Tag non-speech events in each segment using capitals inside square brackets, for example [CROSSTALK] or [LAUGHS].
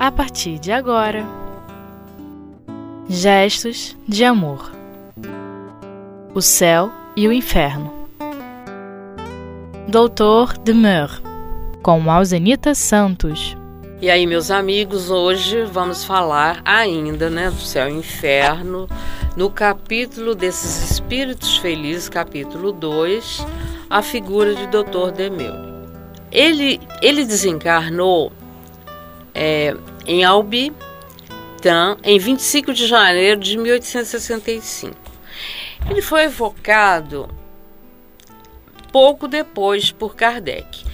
a partir de agora. Gestos de amor. O céu e o inferno. Doutor de Meur, com Alzenita Santos. E aí, meus amigos, hoje vamos falar ainda, né, do céu e inferno, no capítulo desses espíritos felizes, capítulo 2, a figura de Dr. Demeu. Ele, ele desencarnou é, em Albi, em 25 de janeiro de 1865. Ele foi evocado pouco depois por Kardec.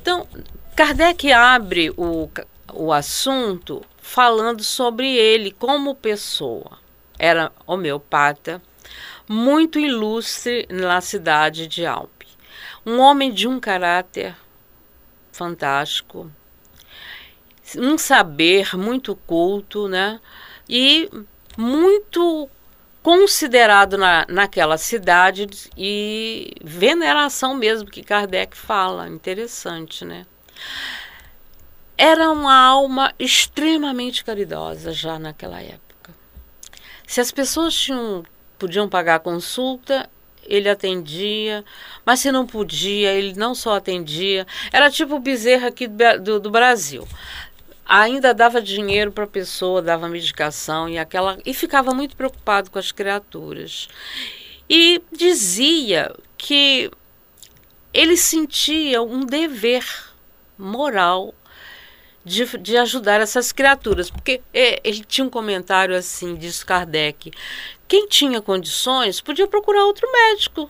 Então, Kardec abre o, o assunto falando sobre ele como pessoa. Era homeopata, muito ilustre na cidade de Alpe. Um homem de um caráter fantástico, um saber muito culto, né? E muito considerado na, naquela cidade e veneração mesmo que Kardec fala, interessante, né? Era uma alma extremamente caridosa já naquela época. Se as pessoas tinham, podiam pagar consulta, ele atendia, mas se não podia, ele não só atendia, era tipo o Bezerra aqui do, do, do Brasil ainda dava dinheiro para a pessoa, dava medicação e aquela e ficava muito preocupado com as criaturas. E dizia que ele sentia um dever moral de, de ajudar essas criaturas, porque é, ele tinha um comentário assim, diz Kardec, quem tinha condições podia procurar outro médico,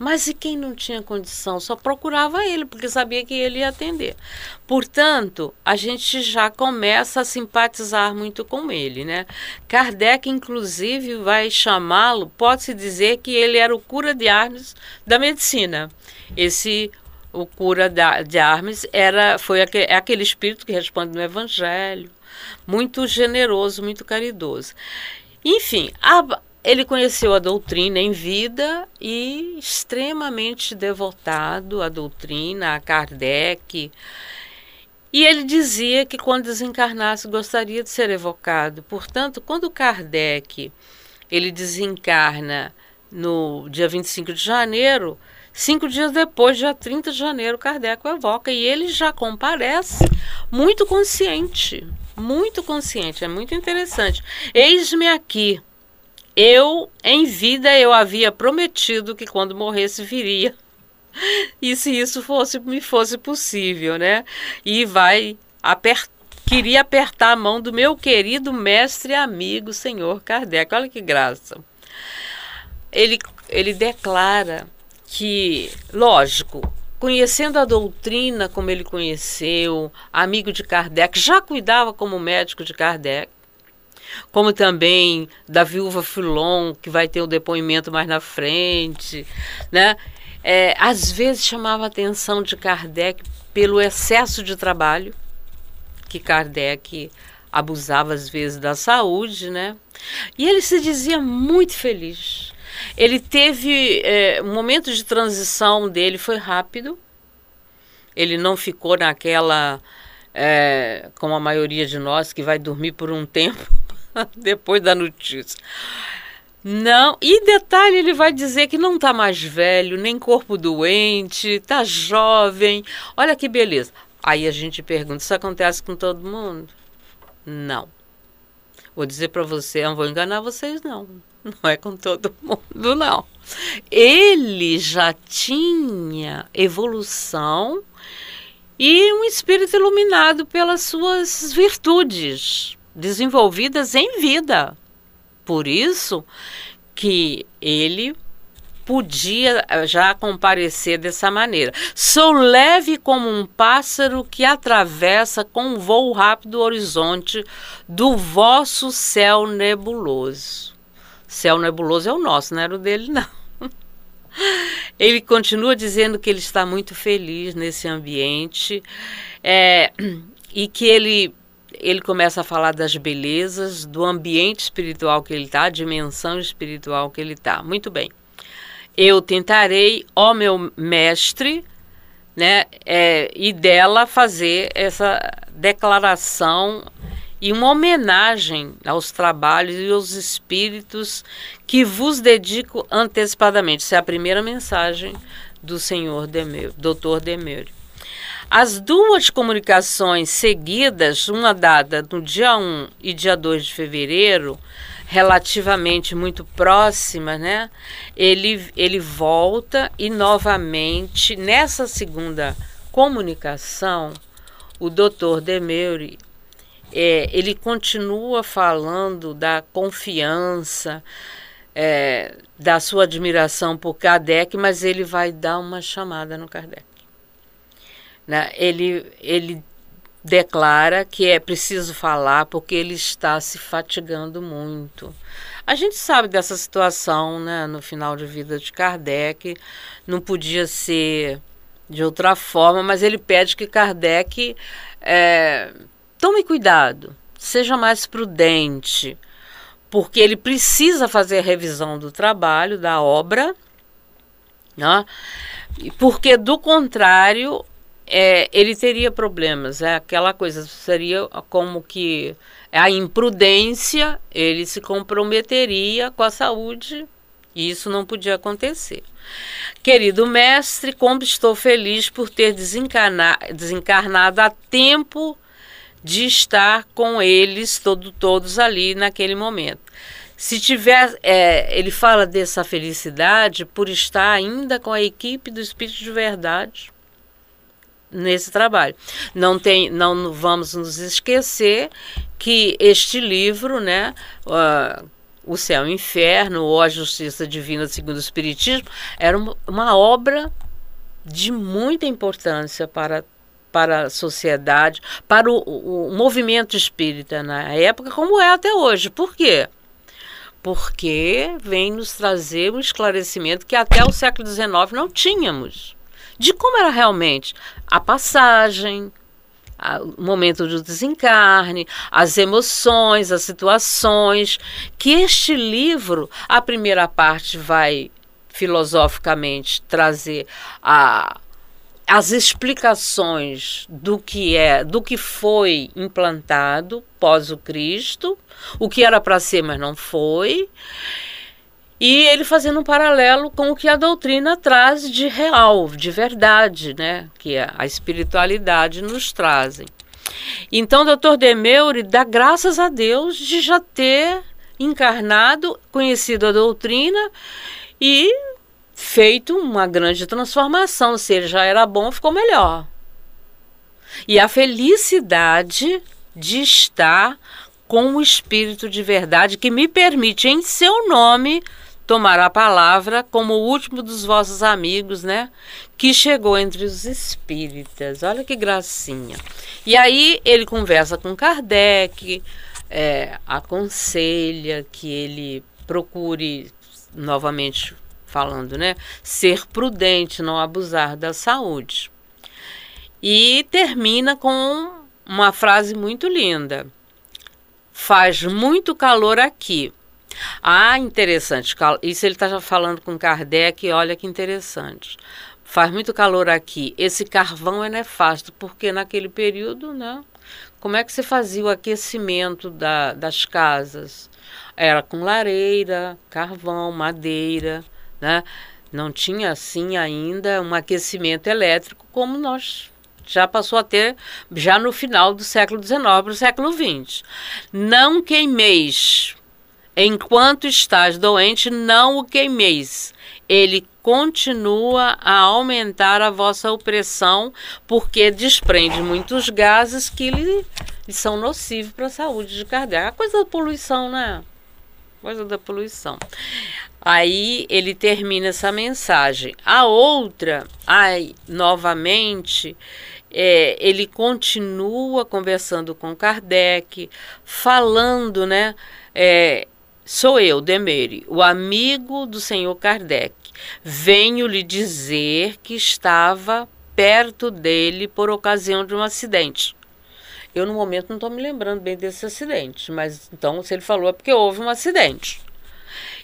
mas e quem não tinha condição só procurava ele, porque sabia que ele ia atender. Portanto, a gente já começa a simpatizar muito com ele, né? Kardec, inclusive, vai chamá-lo, pode-se dizer que ele era o cura de Armes da medicina. Esse o cura de Armes era foi aquele, é aquele espírito que responde no Evangelho, muito generoso, muito caridoso. Enfim, a, ele conheceu a doutrina em vida e extremamente devotado à doutrina, a Kardec. E ele dizia que quando desencarnasse gostaria de ser evocado. Portanto, quando Kardec ele desencarna no dia 25 de janeiro, cinco dias depois, dia 30 de janeiro, Kardec o evoca e ele já comparece muito consciente, muito consciente, é muito interessante. Eis-me aqui, eu, em vida, eu havia prometido que quando morresse viria. [LAUGHS] E se isso fosse me fosse possível, né? E vai queria apertar a mão do meu querido mestre e amigo, senhor Kardec. Olha que graça. Ele, ele declara que, lógico, conhecendo a doutrina como ele conheceu, amigo de Kardec, já cuidava como médico de Kardec, como também da viúva Filon, que vai ter o depoimento mais na frente, né? É, às vezes chamava a atenção de Kardec pelo excesso de trabalho, que Kardec abusava às vezes da saúde, né? E ele se dizia muito feliz. Ele teve é, um momento de transição dele foi rápido. Ele não ficou naquela é, como a maioria de nós que vai dormir por um tempo [LAUGHS] depois da notícia. Não, e detalhe, ele vai dizer que não está mais velho, nem corpo doente, está jovem. Olha que beleza. Aí a gente pergunta: isso acontece com todo mundo? Não. Vou dizer para você, não vou enganar vocês, não. Não é com todo mundo, não. Ele já tinha evolução e um espírito iluminado pelas suas virtudes desenvolvidas em vida. Por isso que ele podia eh, já comparecer dessa maneira. Sou leve como um pássaro que atravessa com um voo rápido o horizonte do vosso céu nebuloso. Céu nebuloso é o nosso, não era o dele, não. [LAUGHS] Ele continua dizendo que ele está muito feliz nesse ambiente é, e que ele ele começa a falar das belezas, do ambiente espiritual que ele está, a dimensão espiritual que ele está. Muito bem. Eu tentarei, ó meu mestre, né? É, e dela fazer essa declaração e uma homenagem aos trabalhos e aos espíritos que vos dedico antecipadamente. Essa é a primeira mensagem do senhor Demeur, doutor Demeur. As duas comunicações seguidas, uma dada no dia 1 e dia 2 de fevereiro, relativamente muito próxima, né? Ele, ele volta e novamente, nessa segunda comunicação, o doutor Demeuri é, ele continua falando da confiança, é, da sua admiração por Kardec, mas ele vai dar uma chamada no Kardec. Né? Ele, ele declara que é preciso falar porque ele está se fatigando muito. A gente sabe dessa situação né, no final de vida de Kardec, não podia ser de outra forma, mas ele pede que Kardec é, tome cuidado, seja mais prudente, porque ele precisa fazer a revisão do trabalho, da obra, né? porque do contrário é, ele teria problemas. É aquela coisa, seria como que a imprudência, ele se comprometeria com a saúde e isso não podia acontecer. Querido mestre, como estou feliz por ter desencarnado a tempo de estar com eles todo, todos ali naquele momento. Se tiver, é, ele fala dessa felicidade por estar ainda com a equipe do Espírito de Verdade nesse trabalho. Não tem, não vamos nos esquecer que este livro, né, uh, o Céu e o Inferno ou a Justiça Divina segundo o Espiritismo, era uma, obra de muita importância para para a sociedade, para o, o, movimento espírita na época, como é até hoje. Por quê? Porque vem nos trazer um esclarecimento que até o século XIX não tínhamos. De como era realmente a passagem, o momento do desencarne, as emoções, as situações, que este livro, a primeira parte vai filosoficamente trazer a as explicações do que é, do que foi implantado pós o Cristo, o que era para ser, mas não foi, e ele fazendo um paralelo com o que a doutrina traz de real, de verdade, né, que é a espiritualidade nos trazem. Então, doutor Demeure dá graças a Deus de já ter encarnado, conhecido a doutrina e feito uma grande transformação. Se ele já era bom, ficou melhor. E a felicidade de estar com o Espírito de verdade que me permite, em seu nome, tomar a palavra como o último dos vossos amigos, né? Que chegou entre os espíritas. Olha que gracinha. E aí ele conversa com Kardec, é, aconselha que ele procure novamente falando, né? Ser prudente, não abusar da saúde. E termina com uma frase muito linda. Faz muito calor aqui. Ah, interessante. Isso ele está falando com Kardec, olha que interessante. Faz muito calor aqui. Esse carvão é nefasto, porque naquele período, né? Como é que se fazia o aquecimento da, das casas? Era com lareira, carvão, madeira né? Não tinha assim ainda um aquecimento elétrico como nós já passou a ter já no final do século XIX para o século XX. Não queimeis. Enquanto estás doente, não o queimeis. Ele continua a aumentar a vossa opressão, porque desprende muitos gases que lhe, são nocivos para a saúde de Kardec. A coisa da poluição, né? Coisa da poluição. Aí ele termina essa mensagem. A outra, ai, novamente, é, ele continua conversando com Kardec, falando, né? É, sou eu, Demere, o amigo do senhor Kardec. Venho lhe dizer que estava perto dele por ocasião de um acidente. Eu, no momento, não estou me lembrando bem desse acidente, mas então, se ele falou, é porque houve um acidente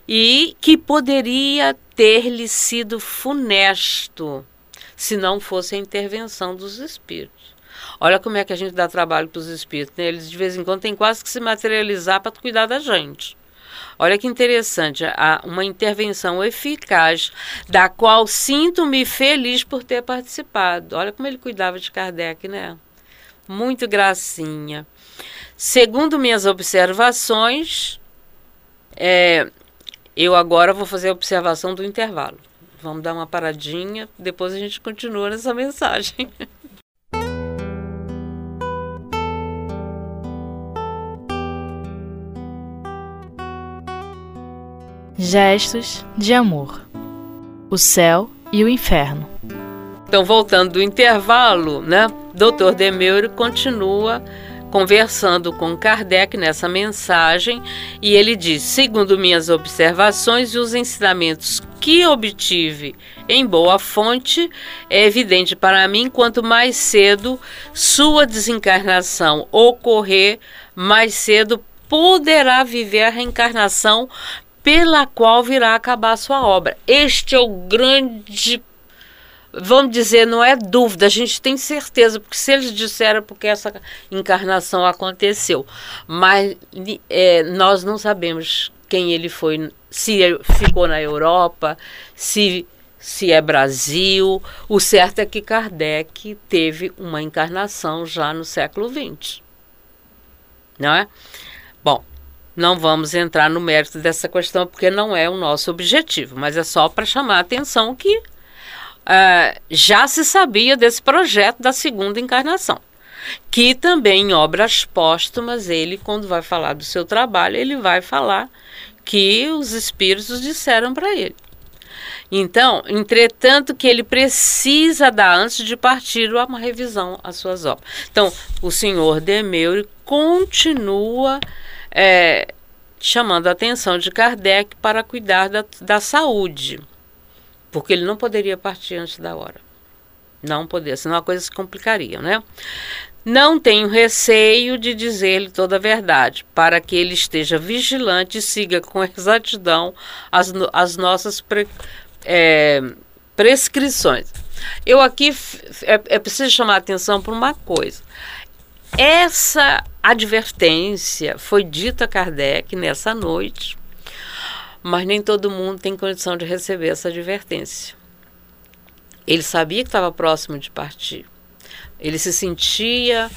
e que poderia ter lhe sido funesto se não fosse a intervenção dos espíritos. Olha como é que a gente dá trabalho para os espíritos. Né? Eles de vez em quando têm quase que se materializar para cuidar da gente. Olha que interessante, uma intervenção eficaz, da qual sinto-me feliz por ter participado. Olha como ele cuidava de Kardec, né? Muito gracinha. Segundo minhas observações, é, eu agora vou fazer a observação do intervalo. Vamos dar uma paradinha, depois a gente continua nessa mensagem. [LAUGHS] Gestos de amor. O céu e o inferno. Então, voltando do intervalo, né? Dr. Demeure continua conversando com Kardec nessa mensagem e ele diz: segundo minhas observações e os ensinamentos que obtive em boa fonte, é evidente para mim quanto mais cedo sua desencarnação ocorrer, mais cedo poderá viver a reencarnação pela qual virá acabar a sua obra. Este é o grande vamos dizer, não é dúvida, a gente tem certeza, porque se eles disseram porque essa encarnação aconteceu, mas é, nós não sabemos quem ele foi, se ficou na Europa, se, se é Brasil. O certo é que Kardec teve uma encarnação já no século XX. Não é? Bom, não vamos entrar no mérito dessa questão porque não é o nosso objetivo, mas é só para chamar a atenção que uh, já se sabia desse projeto da segunda encarnação. Que também em obras póstumas, ele, quando vai falar do seu trabalho, ele vai falar que os espíritos disseram para ele. Então, entretanto, que ele precisa dar antes de partir uma revisão às suas obras. Então, o senhor Demeure continua é, chamando a atenção de Kardec para cuidar da, da saúde, porque ele não poderia partir antes da hora. Não poderia, senão a coisa se complicaria, né? Não tenho receio de dizer-lhe toda a verdade, para que ele esteja vigilante e siga com exatidão as, as nossas pre, é, prescrições. Eu aqui é, é preciso chamar a atenção para uma coisa. Essa advertência foi dita a Kardec nessa noite, mas nem todo mundo tem condição de receber essa advertência. Ele sabia que estava próximo de partir. Ele se sentia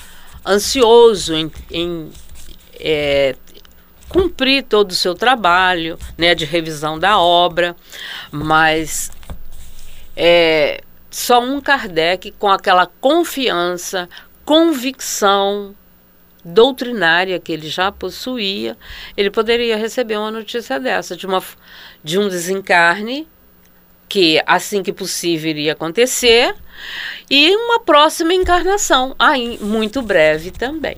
ansioso em, em é, cumprir todo o seu trabalho né, de revisão da obra, mas é, só um Kardec com aquela confiança, convicção doutrinária que ele já possuía, ele poderia receber uma notícia dessa, de, uma, de um desencarne que assim que possível iria acontecer e uma próxima encarnação, aí muito breve também.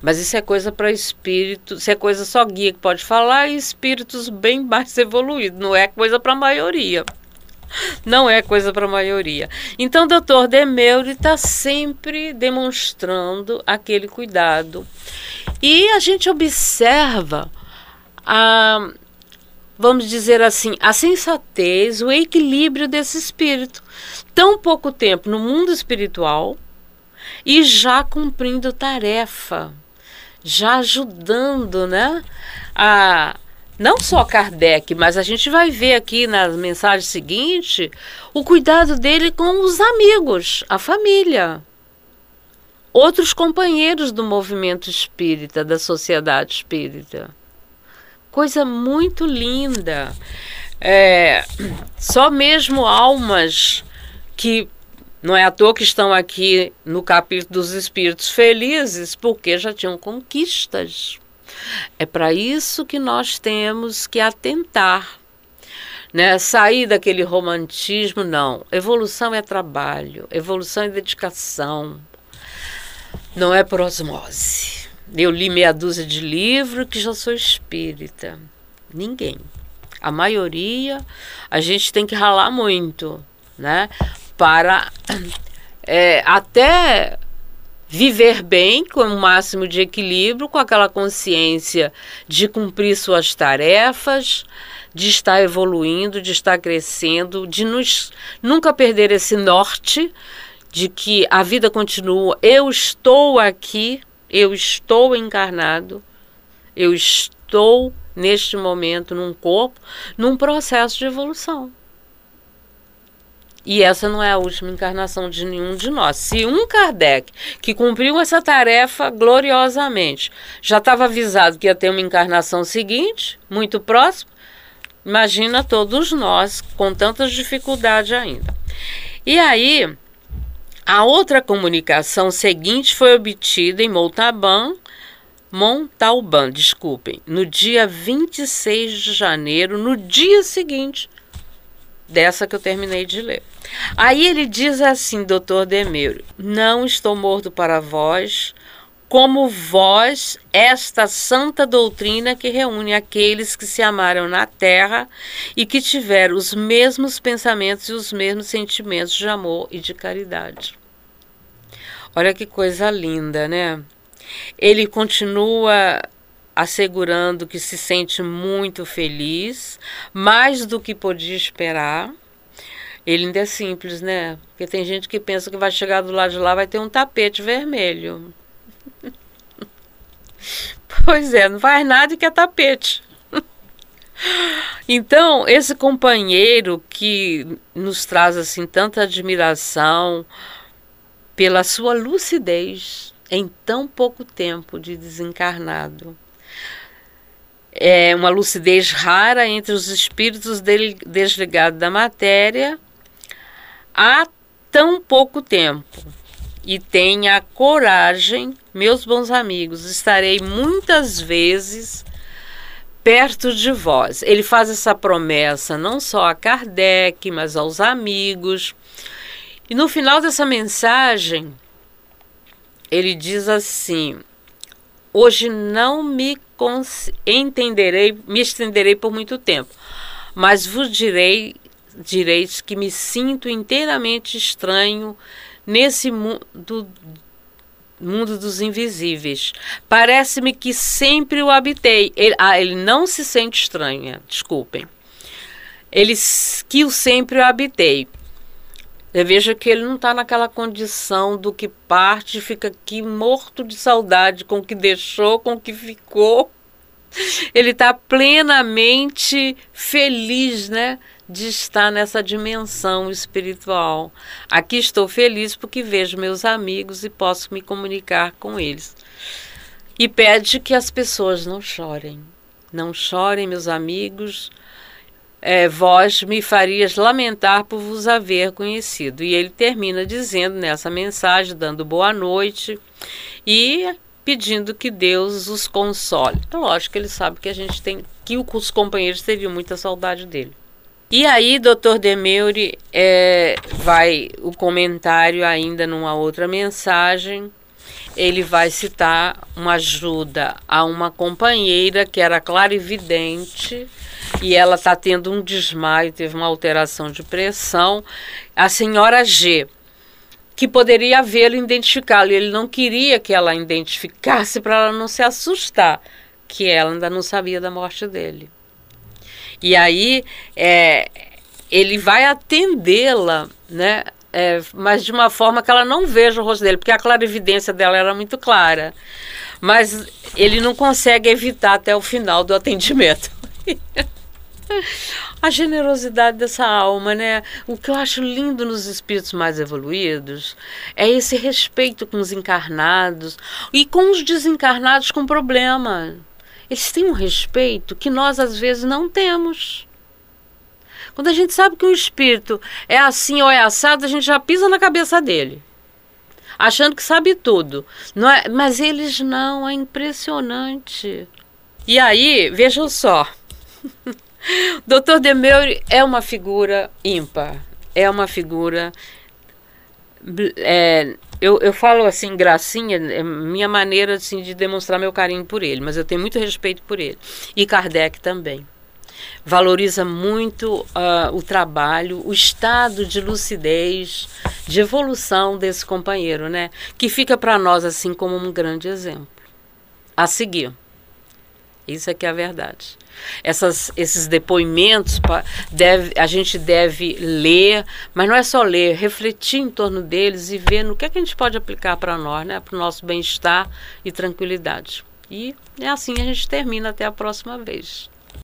Mas isso é coisa para espírito, isso é coisa só guia que pode falar e espíritos bem mais evoluídos, não é coisa para a maioria não é coisa para a maioria. Então, o doutor Demeure está sempre demonstrando aquele cuidado. E a gente observa a, vamos dizer assim, a sensatez, o equilíbrio desse espírito. Tão pouco tempo no mundo espiritual e já cumprindo tarefa, já ajudando, né, a não só Kardec, mas a gente vai ver aqui na mensagem seguinte o cuidado dele com os amigos, a família, outros companheiros do movimento espírita, da sociedade espírita. Coisa muito linda. É, só mesmo almas que não é à toa que estão aqui no capítulo dos espíritos felizes, porque já tinham conquistas. É para isso que nós temos que atentar. Né? Sair daquele romantismo, não. Evolução é trabalho, evolução é dedicação. Não é por osmose. Eu li meia dúzia de livros que já sou espírita. Ninguém. A maioria, a gente tem que ralar muito, né? Para [CLEARS THROAT] é, até viver bem, com o máximo de equilíbrio, com aquela consciência de cumprir suas tarefas, de estar evoluindo, de estar crescendo, de nos, nunca perder esse norte de que a vida continua. Eu estou aqui, eu estou encarnado, eu estou neste momento num corpo, num processo de evolução. E essa não é a última encarnação de nenhum de nós. Se um Kardec, que cumpriu essa tarefa gloriosamente, já estava avisado que ia ter uma encarnação seguinte, muito próximo, imagina todos nós com tantas dificuldades ainda. E aí, a outra comunicação seguinte foi obtida em Montalban, Montalban, desculpem, no dia 26 de janeiro, no dia seguinte dessa que eu terminei de ler. Aí ele diz assim, doutor Demeuro, não estou morto para vós, como vós, esta santa doutrina que reúne aqueles que se amaram na terra e que tiveram os mesmos pensamentos e os mesmos sentimentos de amor e de caridade. Olha que coisa linda, né? Ele continua assegurando que se sente muito feliz, mais do que podia esperar. Ele ainda é simples, né? Porque tem gente que pensa que vai chegar do lado de lá vai ter um tapete vermelho. [LAUGHS] pois é, não faz nada que é tapete. [LAUGHS] então, esse companheiro que nos traz assim tanta admiração pela sua lucidez em tão pouco tempo de desencarnado é uma lucidez rara entre os espíritos desligados da matéria há tão pouco tempo. E tenha coragem, meus bons amigos, estarei muitas vezes perto de vós. Ele faz essa promessa não só a Kardec, mas aos amigos. E no final dessa mensagem, ele diz assim: Hoje não me entenderei, me estenderei por muito tempo, mas vos direi, direis que me sinto inteiramente estranho nesse mundo mundo dos invisíveis. Parece-me que sempre o habitei. Ele, ah, ele não se sente estranha, desculpem. Ele que o sempre o habitei. Veja que ele não está naquela condição do que parte fica aqui morto de saudade com o que deixou, com o que ficou. Ele está plenamente feliz, né? De estar nessa dimensão espiritual. Aqui estou feliz porque vejo meus amigos e posso me comunicar com eles. E pede que as pessoas não chorem. Não chorem, meus amigos é, vós me farias lamentar por vos haver conhecido. E ele termina dizendo nessa mensagem, dando boa noite e pedindo que Deus os console. Então, lógico que ele sabe que a gente tem que os companheiros teriam muita saudade dele. E aí, doutor Demeure, é, vai o comentário ainda numa outra mensagem. Ele vai citar uma ajuda a uma companheira que era clarividente e ela está tendo um desmaio, teve uma alteração de pressão. A senhora G, que poderia vê-lo identificá-lo, ele não queria que ela identificasse para ela não se assustar, que ela ainda não sabia da morte dele. E aí é, ele vai atendê-la, né? É, mas de uma forma que ela não veja o rosto dele, porque a clarividência dela era muito clara. Mas ele não consegue evitar até o final do atendimento. [LAUGHS] [LAUGHS] A generosidade dessa alma, né? O que eu acho lindo nos espíritos mais evoluídos é esse respeito com os encarnados e com os desencarnados com problema. Eles têm um respeito que nós às vezes não temos. Quando a gente sabe que um espírito é assim ou é assado, a gente já pisa na cabeça dele, achando que sabe tudo. Não é? Mas eles não, é impressionante. E aí, vejam só. [LAUGHS] Doutor Demeure é uma figura ímpar, é uma figura. É, eu, eu falo assim, gracinha, é minha maneira assim, de demonstrar meu carinho por ele, mas eu tenho muito respeito por ele. E Kardec também. Valoriza muito uh, o trabalho, o estado de lucidez, de evolução desse companheiro, né? Que fica para nós assim como um grande exemplo. A seguir. Isso é que é a verdade. Essas, esses depoimentos deve, a gente deve ler, mas não é só ler, refletir em torno deles e ver no que, é que a gente pode aplicar para nós, né, para o nosso bem-estar e tranquilidade. E é assim a gente termina até a próxima vez.